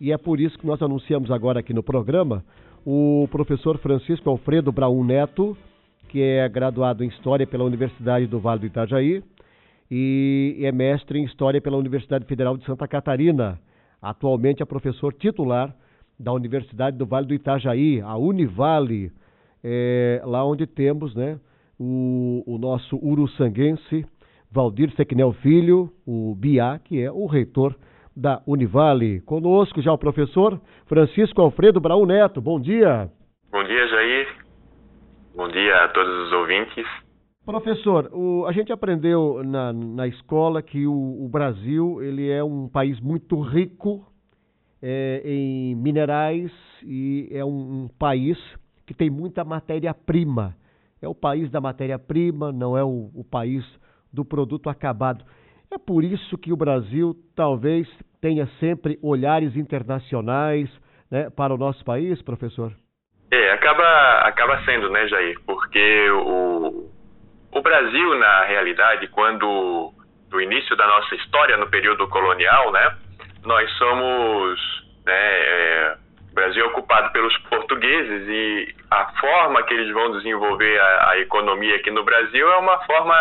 e é por isso que nós anunciamos agora aqui no programa o professor Francisco Alfredo Braun Neto, que é graduado em História pela Universidade do Vale do Itajaí e é mestre em História pela Universidade Federal de Santa Catarina. Atualmente é professor titular da Universidade do Vale do Itajaí, a Univale, é, lá onde temos né, o, o nosso uruçanguense Valdir Sequinel Filho, o BIA, que é o reitor da Univale. Conosco já o professor Francisco Alfredo Braun Neto. Bom dia. Bom dia, Jair. Bom dia a todos os ouvintes. Professor, o, a gente aprendeu na, na escola que o, o, Brasil ele é um país muito rico é, em minerais e é um, um país que tem muita matéria-prima. É o país da matéria-prima, não é o, o país do produto acabado. É por isso que o Brasil talvez tenha sempre olhares internacionais né, para o nosso país, professor? É, acaba, acaba sendo, né, Jair? Porque o, o Brasil, na realidade, quando do início da nossa história no período colonial, né, nós somos, né, é, o Brasil é ocupado pelos portugueses e a forma que eles vão desenvolver a, a economia aqui no Brasil é uma forma,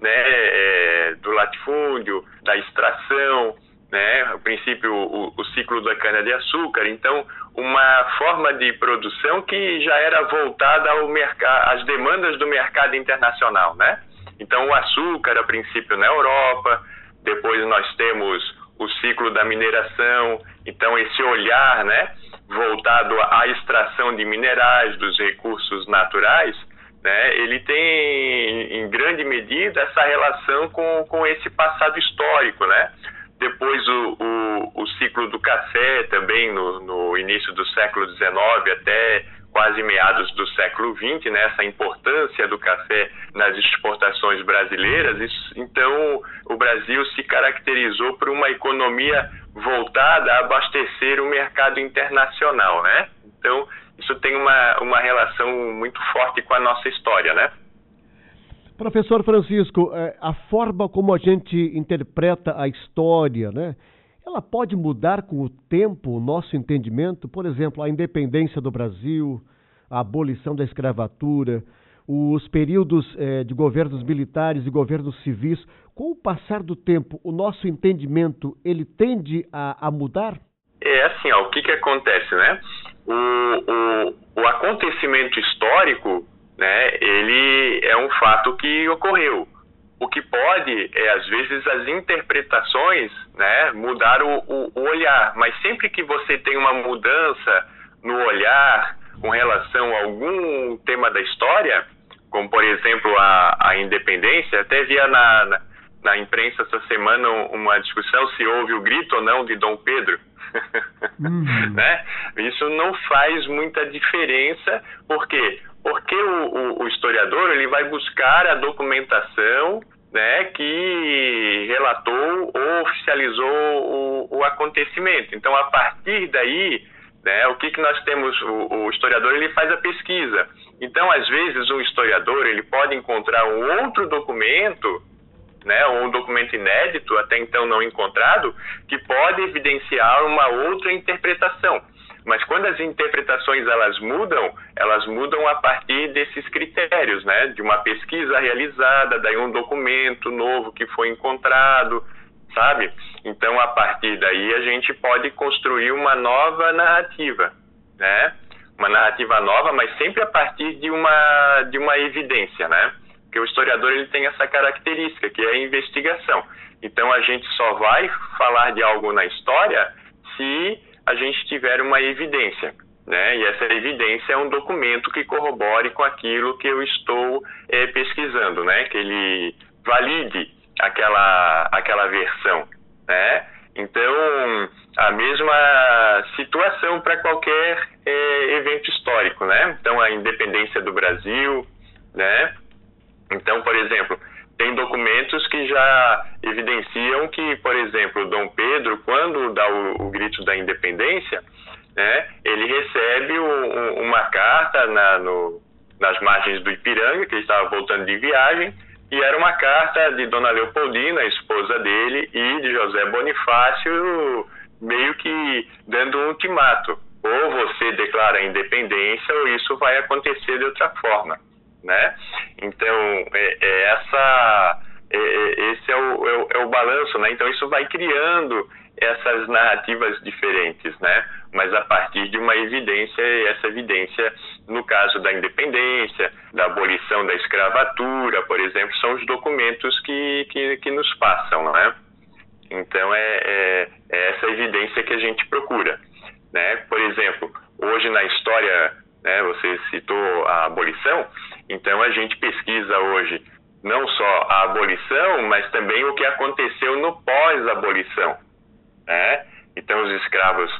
né, é, do latifúndio, da extração, né, o princípio, o, o ciclo da cana de açúcar. Então, uma forma de produção que já era voltada ao mercado, às demandas do mercado internacional, né? Então o açúcar, a princípio na Europa, depois nós temos o ciclo da mineração, então esse olhar, né, voltado à extração de minerais, dos recursos naturais, né, ele tem em grande medida essa relação com, com esse passado histórico, né? depois o, o, o, ciclo do café também no, no início do século XIX até quase meados do século XX, né, essa importância do café nas exportações brasileiras. Isso, então, o Brasil se caracterizou por uma economia voltada a abastecer o mercado internacional, né? Então, isso tem uma, uma relação muito forte com a nossa história, né? Professor Francisco, é, a forma como a gente interpreta a história, né? Ela pode mudar com o tempo o nosso entendimento? Por exemplo, a independência do Brasil, a abolição da escravatura, os períodos eh, de governos militares e governos civis. Com o passar do tempo, o nosso entendimento ele tende a, a mudar? É assim, ó, o que, que acontece, né? O, o, o acontecimento histórico né, ele é um fato que ocorreu. O que pode é, às vezes, as interpretações né, mudar o, o, o olhar, mas sempre que você tem uma mudança no olhar com relação a algum tema da história, como por exemplo a, a independência, até via na, na, na, imprensa essa semana uma discussão se houve o grito ou não de Dom Pedro. Uhum. né? Isso não faz muita diferença, porque porque o, o, o historiador ele vai buscar a documentação né, que relatou ou oficializou o, o, acontecimento. Então, a partir daí, né, o que, que nós temos? O, o, historiador ele faz a pesquisa. Então, às vezes, um historiador ele pode encontrar um outro documento, né, ou um documento inédito, até então não encontrado, que pode evidenciar uma outra interpretação. Mas quando as interpretações elas mudam, elas mudam a partir desses critérios, né? De uma pesquisa realizada, daí um documento novo que foi encontrado, sabe? Então, a partir daí, a gente pode construir uma nova narrativa, né? Uma narrativa nova, mas sempre a partir de uma, de uma evidência, né? Porque o historiador ele tem essa característica, que é a investigação. Então, a gente só vai falar de algo na história se a gente tiver uma evidência. Né? E essa evidência é um documento que corrobore com aquilo que eu estou é, pesquisando, né? que ele valide aquela, aquela versão. Né? Então, a mesma situação para qualquer é, evento histórico. Né? Então, a independência do Brasil. Né? Então, por exemplo, tem documentos que já evidenciam que, por exemplo, Dom Pedro, quando dá o, o grito da independência, né, ele recebe um, uma carta na, no, nas margens do Ipiranga, que ele estava voltando de viagem, e era uma carta de Dona Leopoldina, esposa dele, e de José Bonifácio, meio que dando um ultimato. Ou você declara a independência ou isso vai acontecer de outra forma, né? Então, é, é essa, é, é esse é o, é o, é o balanço, né? Então, isso vai criando essas narrativas diferentes, né? Mas a partir de uma evidência, e essa evidência, no caso da independência, da abolição da escravatura, por exemplo, são os documentos que, que, que nos passam, né? Então é, é, é, essa evidência que a gente procura, né? Por exemplo, hoje na história, né? Você citou a abolição, então a gente pesquisa hoje não só a abolição, mas também o que aconteceu no pós-abolição né? Então, os escravos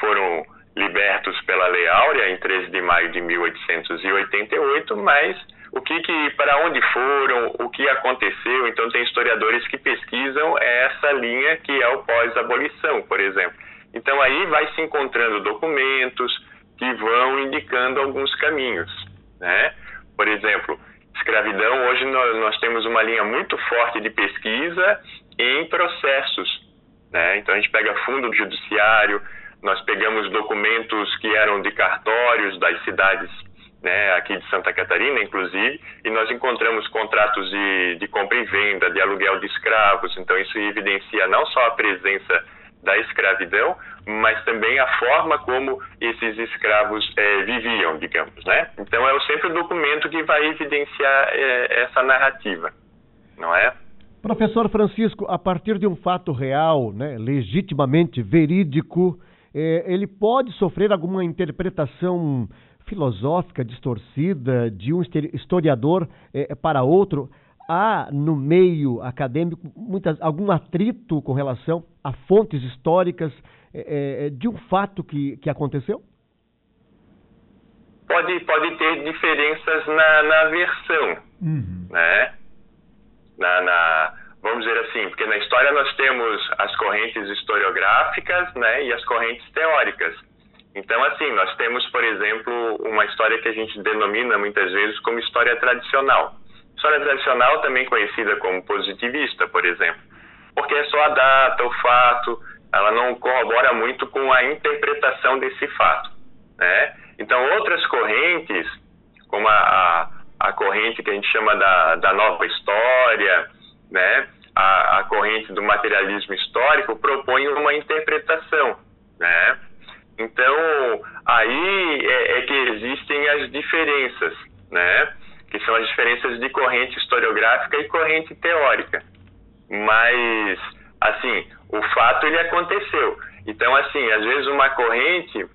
foram libertos pela Lei Áurea em 13 de maio de 1888, mas o que, que para onde foram, o que aconteceu? Então, tem historiadores que pesquisam essa linha que é o pós-abolição, por exemplo. Então, aí vai se encontrando documentos que vão indicando alguns caminhos, né? Por exemplo, escravidão, hoje nós, nós temos uma linha muito forte de pesquisa em processos, né? Então a gente pega fundo do judiciário, nós pegamos documentos que eram de cartórios das cidades né, aqui de Santa Catarina, inclusive, e nós encontramos contratos de, de compra e venda, de aluguel de escravos. Então, isso evidencia não só a presença da escravidão, mas também a forma como esses escravos é, viviam, digamos, né? Então, é sempre o documento que vai evidenciar é, essa narrativa, não é? Professor Francisco, a partir de um fato real, né, legitimamente verídico, eh, ele pode sofrer alguma interpretação filosófica distorcida de um historiador para outro? Há no meio acadêmico muitas, algum atrito com relação a fontes históricas eh, de um fato que, que aconteceu? Pode, pode ter diferenças na, na versão, uhum. né? na, na, vamos dizer assim, porque na história nós temos as correntes historiográficas né, e as correntes teóricas. Então, assim, nós temos, por exemplo, uma história que a gente denomina muitas vezes como história tradicional. História tradicional também conhecida como positivista, por exemplo, porque é só a data, o fato, ela não corrobora muito com a interpretação desse fato, né? Então, outras correntes, como a, a corrente que a gente chama da, da nova história, né? A, a, corrente do materialismo histórico propõe uma interpretação, né? Então, aí é, é, que existem as diferenças, né? Que são as diferenças de corrente historiográfica e corrente teórica. Mas, assim, o fato ele aconteceu. Então, assim, às vezes uma corrente,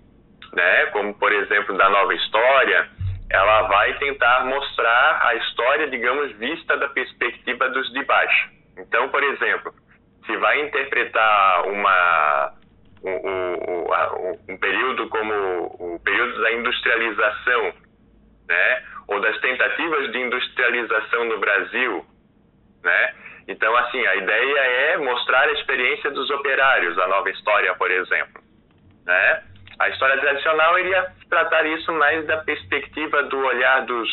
né? Como, por exemplo, da nova história, ela vai tentar mostrar a história, digamos, vista da perspectiva dos de baixo. Então, por exemplo, se vai interpretar uma um, um, um período como o período da industrialização, né, ou das tentativas de industrialização no Brasil, né? Então, assim, a ideia é mostrar a experiência dos operários, a nova história, por exemplo, né? A história tradicional iria tratar isso mais da perspectiva do olhar dos,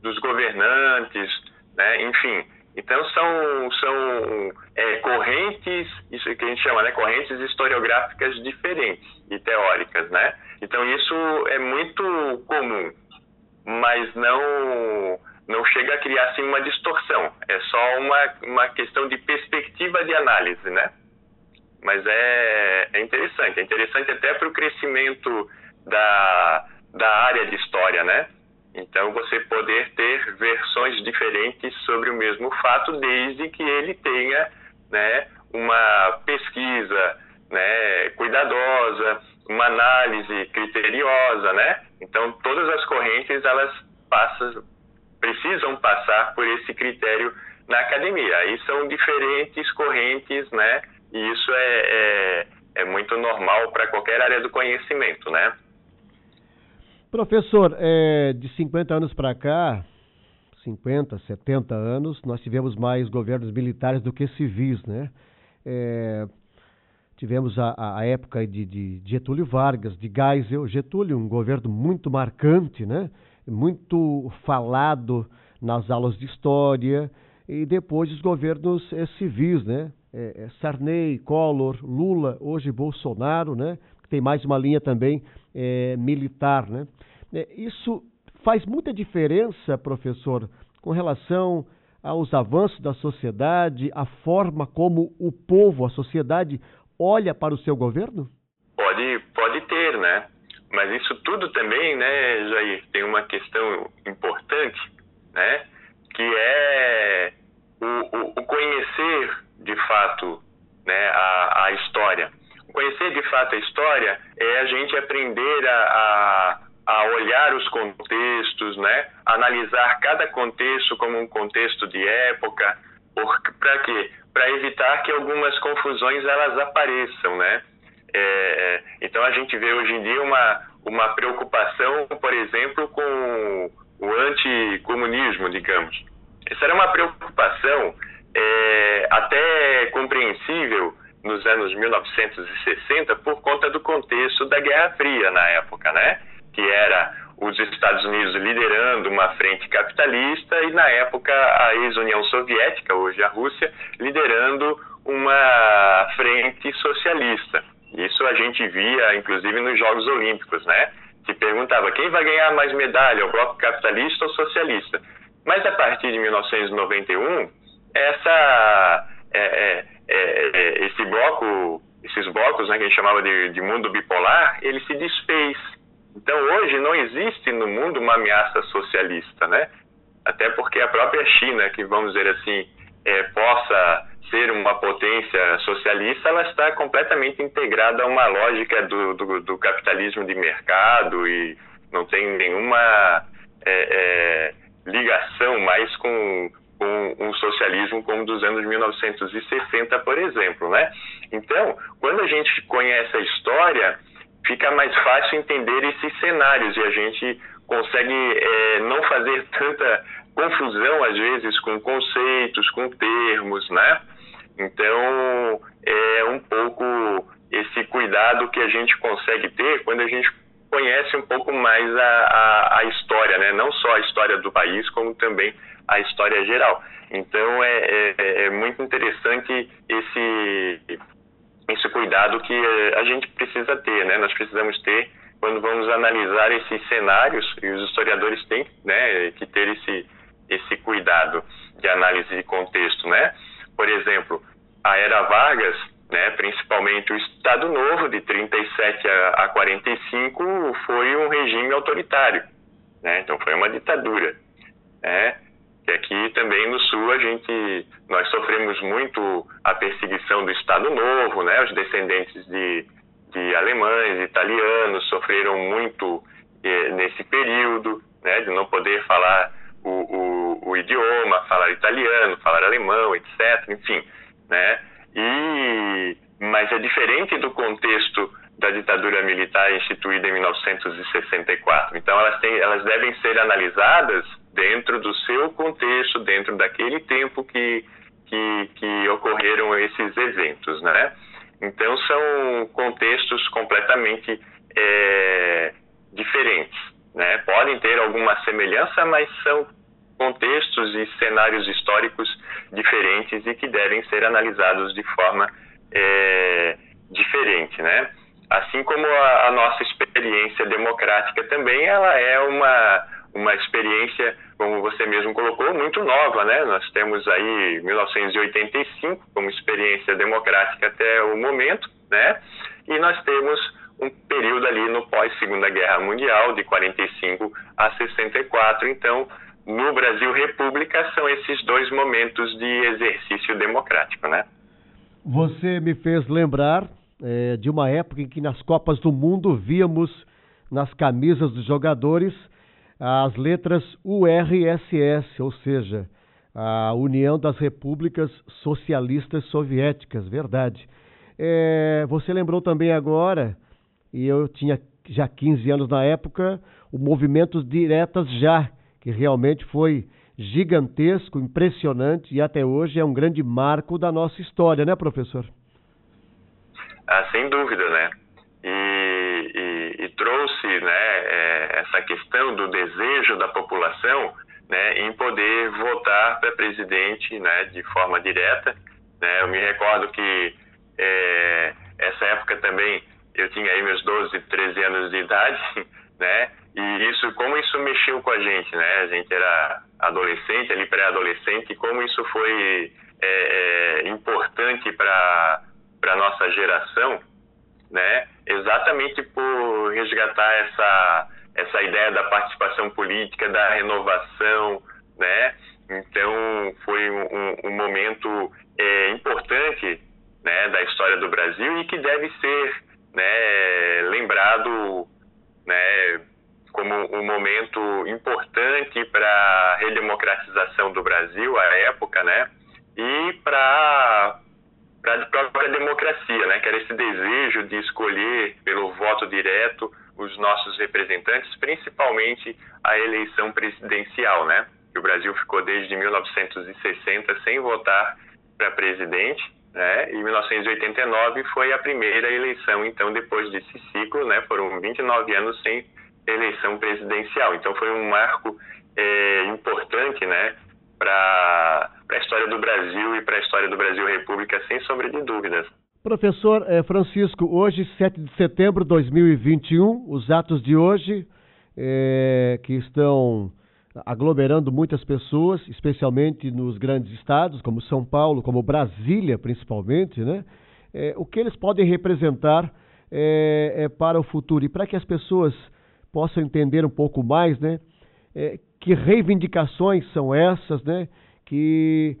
dos governantes, né? enfim. Então são, são é, correntes, isso que a gente chama, né? correntes historiográficas diferentes e teóricas, né? Então isso é muito comum, mas não não chega a criar assim uma distorção. É só uma, uma questão de perspectiva de análise, né? Mas é, é interessante, é interessante até para o crescimento da, da área de história, né? Então, você poder ter versões diferentes sobre o mesmo fato, desde que ele tenha né, uma pesquisa né, cuidadosa, uma análise criteriosa, né? Então, todas as correntes, elas passam, precisam passar por esse critério na academia. Aí são diferentes correntes, né? E isso é, é, é muito normal para qualquer área do conhecimento, né? Professor, é, de 50 anos para cá, 50, 70 anos, nós tivemos mais governos militares do que civis, né? É, tivemos a, a época de, de, Getúlio Vargas, de Geisel. Getúlio, um governo muito marcante, né? Muito falado nas aulas de história. E depois os governos é, civis, né? é, Sarney, Collor, Lula, hoje Bolsonaro, né? Tem mais uma linha também é, militar, né? Isso faz muita diferença, professor, com relação aos avanços da sociedade, a forma como o povo, a sociedade, olha para o seu governo? Pode, pode ter, né? Mas isso tudo também, né, Jair, tem uma questão importante, né? Que é o, o, o conhecer de fato né, a, a história. Conhecer de fato a história é a gente aprender a, a, a olhar os contextos, né, analisar cada contexto como um contexto de época, para quê? Para evitar que algumas confusões elas apareçam, né? É, então a gente vê hoje em dia uma, uma preocupação, por exemplo, com o anticomunismo, digamos. Essa era uma preocupação é, até compreensível nos anos 1960 por conta do contexto da Guerra Fria na época, né? Que era os Estados Unidos liderando uma frente capitalista e na época a ex-União Soviética, hoje a Rússia, liderando uma frente socialista. Isso a gente via inclusive nos Jogos Olímpicos, né? Se perguntava quem vai ganhar mais medalha, o bloco capitalista ou socialista. Mas a partir de 1991 essa, é, é, é, é, esse bloco, esses blocos né, que a gente chamava de, de mundo bipolar, ele se desfez. Hoje não existe no mundo uma ameaça socialista, né? Até porque a própria China, que vamos dizer assim, é, possa ser uma potência socialista, ela está completamente integrada a uma lógica do, do, do capitalismo de mercado e não tem nenhuma é, é, ligação mais com com um socialismo como dos anos 1960, por exemplo, né? Então, quando a gente conhece a história, fica mais fácil entender esses cenários e a gente consegue é, não fazer tanta confusão às vezes com conceitos, com termos, né? Então, é um pouco esse cuidado que a gente consegue ter quando a gente conhece um pouco mais a, a, a história, né? Não só a história do país, como também a história geral. Então é, é, é muito interessante esse, esse cuidado que a gente precisa ter, né? Nós precisamos ter quando vamos analisar esses cenários e os historiadores têm, né, que ter esse esse cuidado de análise de contexto, né? Por exemplo, a era Vargas, né, principalmente o Estado Novo de 37 a, a 45 foi um regime autoritário, né? Então foi uma ditadura, né? Que aqui também no sul a gente nós sofremos muito a perseguição do Estado Novo, né? Os descendentes de, de alemães, italianos sofreram muito eh, nesse período, né? De não poder falar o, o, o, idioma, falar italiano, falar alemão, etc. Enfim, né? E mas é diferente do contexto da ditadura militar instituída em 1964. Então elas têm, elas devem ser analisadas dentro do seu contexto, dentro daquele tempo que, que, que ocorreram esses eventos, né? Então são contextos completamente é, diferentes, né? Podem ter alguma semelhança, mas são contextos e cenários históricos diferentes e que devem ser analisados de forma é, diferente, né? Assim como a, a nossa experiência democrática também, ela é uma uma experiência, como você mesmo colocou, muito nova, né? Nós temos aí 1985 como experiência democrática até o momento, né? E nós temos um período ali no pós Segunda Guerra Mundial de 45 a 64. Então, no Brasil República são esses dois momentos de exercício democrático, né? Você me fez lembrar é, de uma época em que nas Copas do Mundo víamos nas camisas dos jogadores as letras URSS, ou seja, a União das Repúblicas Socialistas Soviéticas, verdade. É, você lembrou também agora, e eu tinha já 15 anos na época, o movimento Diretas Já, que realmente foi gigantesco, impressionante e até hoje é um grande marco da nossa história, né, professor? Ah, sem dúvida, né? E, e, e trouxe né, é, essa questão do desejo da população né, em poder votar para presidente né, de forma direta, Né? Eu me recordo que é, essa época também eu tinha aí meus 12, 13 anos de idade, né? E isso, como isso mexeu com a gente, né? A gente era adolescente, ali pré-adolescente, como isso foi é, é, importante para para nossa geração, né? Exatamente por resgatar essa essa ideia da participação política, da renovação, né? Então foi um, um momento é, importante, né, da história do Brasil e que deve ser, né, lembrado, né, como um momento importante para a redemocratização do Brasil à época, né? E para para a própria democracia, né? Que era esse desejo de escolher pelo voto direto os nossos representantes, principalmente a eleição presidencial, né? O Brasil ficou desde 1960 sem votar para presidente, né? E 1989 foi a primeira eleição, então depois desse ciclo, né? Foram 29 anos sem eleição presidencial. Então foi um marco é, importante, né? Para a história do Brasil e para a história do Brasil República, sem sombra de dúvidas. Professor eh, Francisco, hoje, 7 de setembro de 2021, os atos de hoje eh, que estão aglomerando muitas pessoas, especialmente nos grandes estados, como São Paulo, como Brasília, principalmente, né? Eh, o que eles podem representar para o futuro e para que as pessoas possam entender um pouco mais, né? É, que reivindicações são essas, né? Que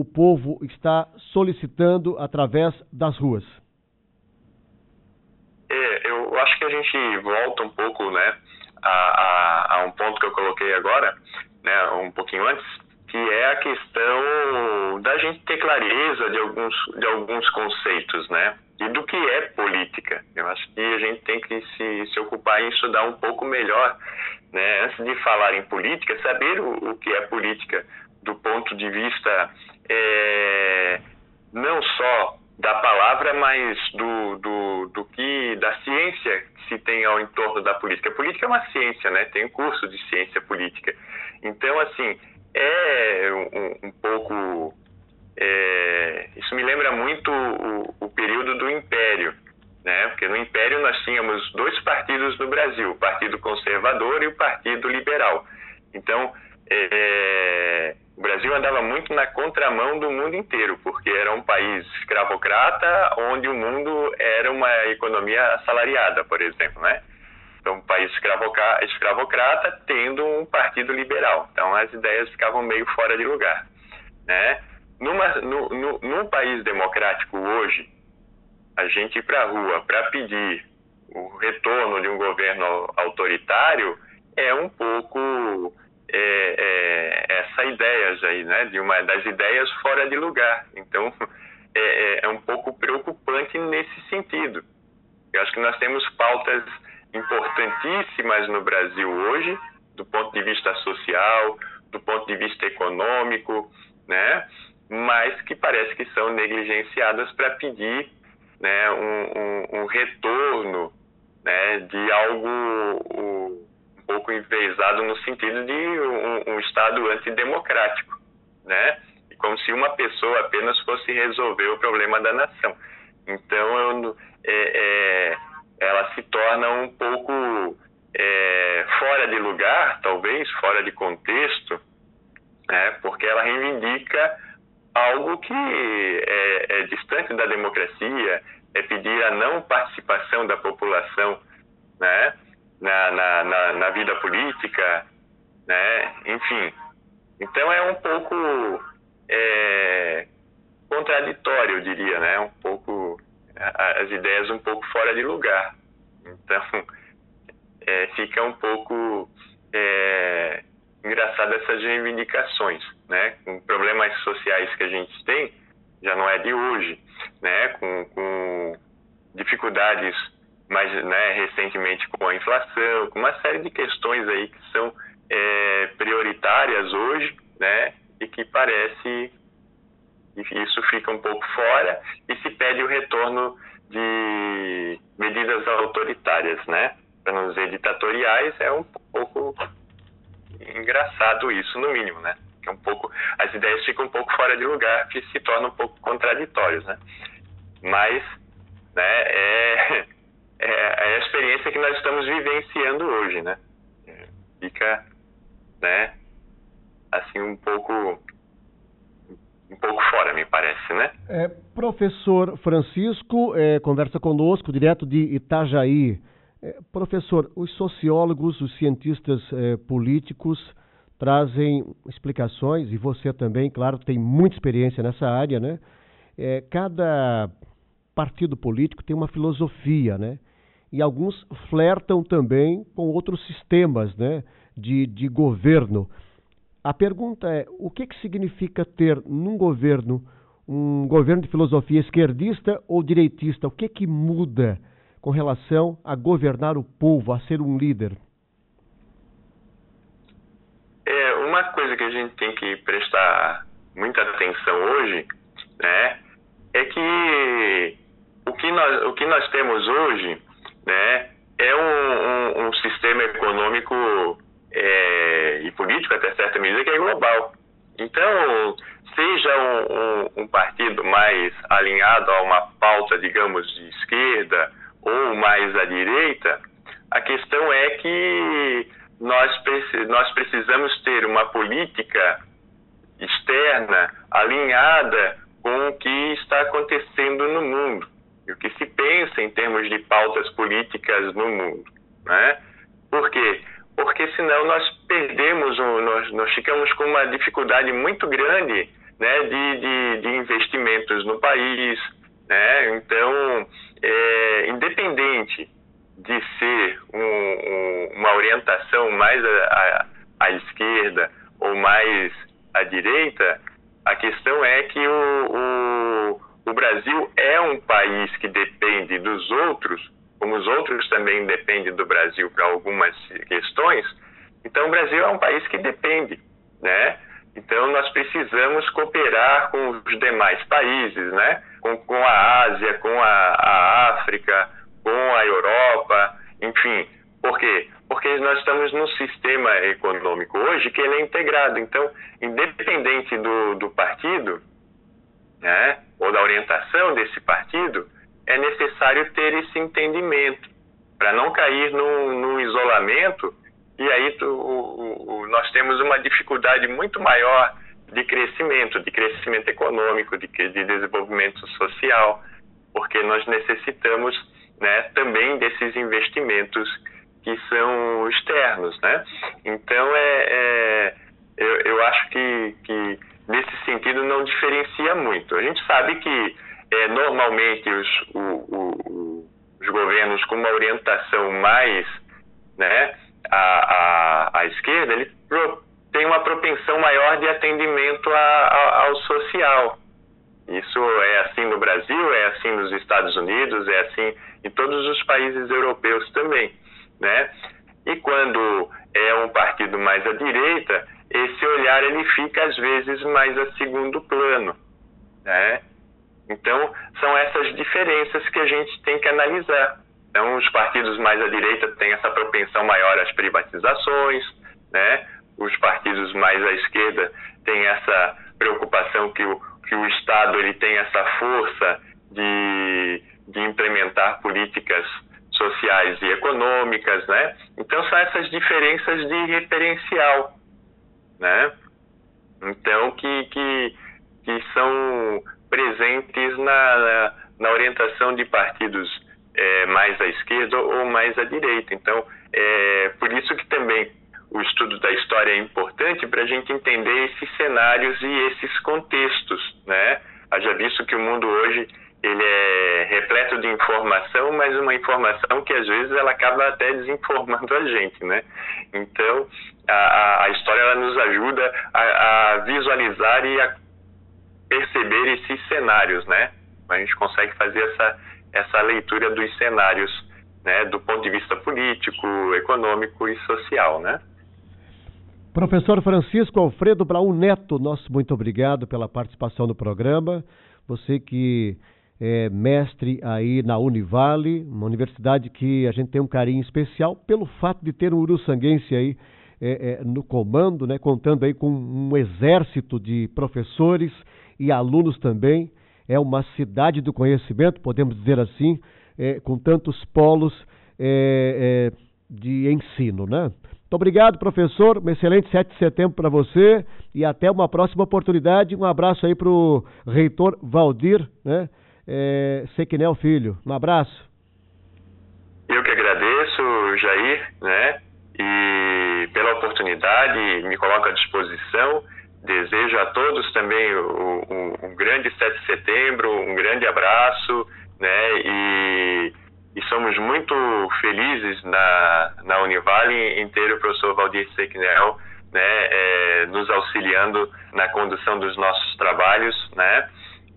o, povo está solicitando através das ruas. É, eu acho que a gente volta um pouco, né? A, a, a um ponto que eu coloquei agora, né? Um pouquinho antes, que é a questão da gente ter clareza de alguns, de alguns conceitos, né? e do que é política. Eu acho que a gente tem que se, se ocupar em estudar um pouco melhor, né? antes de falar em política, saber o, o que é política do ponto de vista é, não só da palavra, mas do, do, do que da ciência que se tem ao entorno da política. A política é uma ciência, né? Tem um curso de ciência política. Então, assim, é um, um pouco é, isso me lembra muito o, o, período do Império, né? Porque no Império nós tínhamos dois partidos no Brasil, o Partido Conservador e o Partido Liberal. Então, é, o Brasil andava muito na contramão do mundo inteiro, porque era um país escravocrata, onde o mundo era uma economia assalariada, por exemplo, né? Então, um país escravocrata tendo um partido liberal. Então, as ideias ficavam meio fora de lugar, né? Numa, no, no, num país democrático hoje, a gente ir para a rua para pedir o retorno de um governo autoritário é um pouco é, é, essa ideia aí, né, de uma das ideias fora de lugar. Então é, é, é um pouco preocupante nesse sentido. Eu acho que nós temos pautas importantíssimas no Brasil hoje, do ponto de vista social, do ponto de vista econômico, né? mas que parece que são negligenciadas para pedir né, um, um, um, retorno né, de algo um pouco envezado no sentido de um, um, Estado antidemocrático, né? E como se uma pessoa apenas fosse resolver o problema da nação. Então, eu, é, é, ela se torna um pouco é, fora de lugar, talvez, fora de contexto, né? porque ela reivindica algo que é, é distante da democracia, é pedir a não participação da população né, na, na, na, na vida política, né, enfim. Então é um pouco é, contraditório, eu diria, né, um pouco as ideias um pouco fora de lugar. Então é, fica um pouco é, engraçado essas reivindicações, né? Com problemas sociais que a gente tem, já não é de hoje, né? Com, com dificuldades mais né, recentemente com a inflação, com uma série de questões aí que são é, prioritárias hoje, né? E que parece que isso fica um pouco fora e se pede o retorno de medidas autoritárias, né? Para não dizer ditatoriais, é um pouco engraçado isso, no mínimo, né? Que é um pouco, as ideias ficam um pouco fora de lugar, que se tornam um pouco contraditórios, né? Mas, né, é, é, é a experiência que nós estamos vivenciando hoje, né? Fica, né, assim um pouco um pouco fora, me parece, né? É, professor Francisco é, conversa conosco direto de Itajaí. É, professor, os sociólogos, os cientistas é, políticos trazem explicações, e você também, claro, tem muita experiência nessa área, né? É, cada partido político tem uma filosofia, né? E alguns flertam também com outros sistemas, né? De, de governo. A pergunta é: o que, que significa ter num governo um governo de filosofia esquerdista ou direitista? O que, que muda com relação a governar o povo, a ser um líder? É, uma coisa que a gente tem que prestar muita atenção hoje, né, é que o que nós, o que nós temos hoje, né, é um, um, um sistema econômico é, e político, até certa medida, que é global. Então, seja um, um, partido mais alinhado a uma pauta, digamos, de esquerda ou mais à direita, a questão é que nós, nós precisamos ter uma política externa alinhada com o que está acontecendo no mundo e o que se pensa em termos de pautas políticas no mundo. Né? Por quê? porque senão nós perdemos, nós, nós ficamos com uma dificuldade muito grande né, de, de, de investimentos no país. Né? Então, é, independente de ser um, um, uma orientação mais à, à, esquerda ou mais à direita, a questão é que o, o, o Brasil é um país que depende dos outros como os outros também dependem do Brasil para algumas questões, então o Brasil é um país que depende, né? Então nós precisamos cooperar com os demais países, né? Com, com a Ásia, com a, a África, com a Europa, enfim. Por quê? Porque nós estamos num sistema econômico hoje que ele é integrado. Então, independente do, do partido, né? Ou da orientação desse partido, é necessário ter esse entendimento para não cair no, isolamento e aí tu, o, o, nós temos uma dificuldade muito maior de crescimento, de crescimento econômico, de, de desenvolvimento social, porque nós necessitamos né, também desses investimentos que são externos, né? Então é, é eu, eu, acho que, que nesse sentido não diferencia muito. A gente sabe que é, normalmente os, o, o, os governos com uma orientação mais né, à, à, à esquerda, ele pro, tem uma propensão maior de atendimento a, ao social. Isso é assim no Brasil, é assim nos Estados Unidos, é assim em todos os países europeus também, né? E quando é um partido mais à direita, esse olhar ele fica às vezes mais a segundo plano, né? Então, são essas diferenças que a gente tem que analisar. Então, os partidos mais à direita têm essa propensão maior às privatizações, né? Os partidos mais à esquerda têm essa preocupação que o, que o Estado ele tem essa força de, de implementar políticas sociais e econômicas, né? Então, são essas diferenças de referencial, né? Então, que, que, que são presentes na, na, na orientação de partidos é, mais à esquerda ou mais à direita. Então, é por isso que também o estudo da história é importante para a gente entender esses cenários e esses contextos, né? Haja visto que o mundo hoje ele é repleto de informação, mas uma informação que às vezes ela acaba até desinformando a gente, né? Então a, a história ela nos ajuda a, a visualizar e a perceber esses cenários, né? A gente consegue fazer essa, essa leitura dos cenários, né, do ponto de vista político, econômico e social, né? Professor Francisco Alfredo Braun Neto, nosso muito obrigado pela participação no programa. Você que é mestre aí na Univale, uma universidade que a gente tem um carinho especial pelo fato de ter um uruçanguense aí é, é, no comando, né, contando aí com um exército de professores e alunos também. É uma cidade do conhecimento, podemos dizer assim, é, com tantos polos é, é, de ensino, né? Muito obrigado, professor. Um excelente 7 de setembro para você e até uma próxima oportunidade. Um abraço aí para o reitor Valdir, né? É, Sequinel Filho. Um abraço. Eu que agradeço, Jair, né? E pela oportunidade, me coloco à disposição. Desejo a todos também um, um, um grande 7 de setembro, um grande abraço, né? E, e somos muito felizes na, na Univale em ter o professor Valdir Sequinel, né? É, nos auxiliando na condução dos nossos trabalhos, né?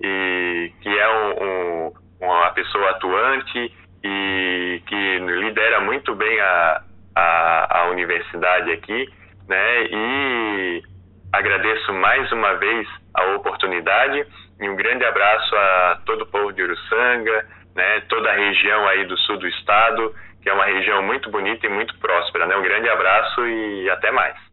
E que é um, uma pessoa atuante e que lidera muito bem a, a, a universidade aqui, né? E agradeço mais uma vez a oportunidade e um grande abraço a todo o povo de Uruçanga, né? Toda a região aí do sul do estado, que é uma região muito bonita e muito próspera, né? Um grande abraço e até mais.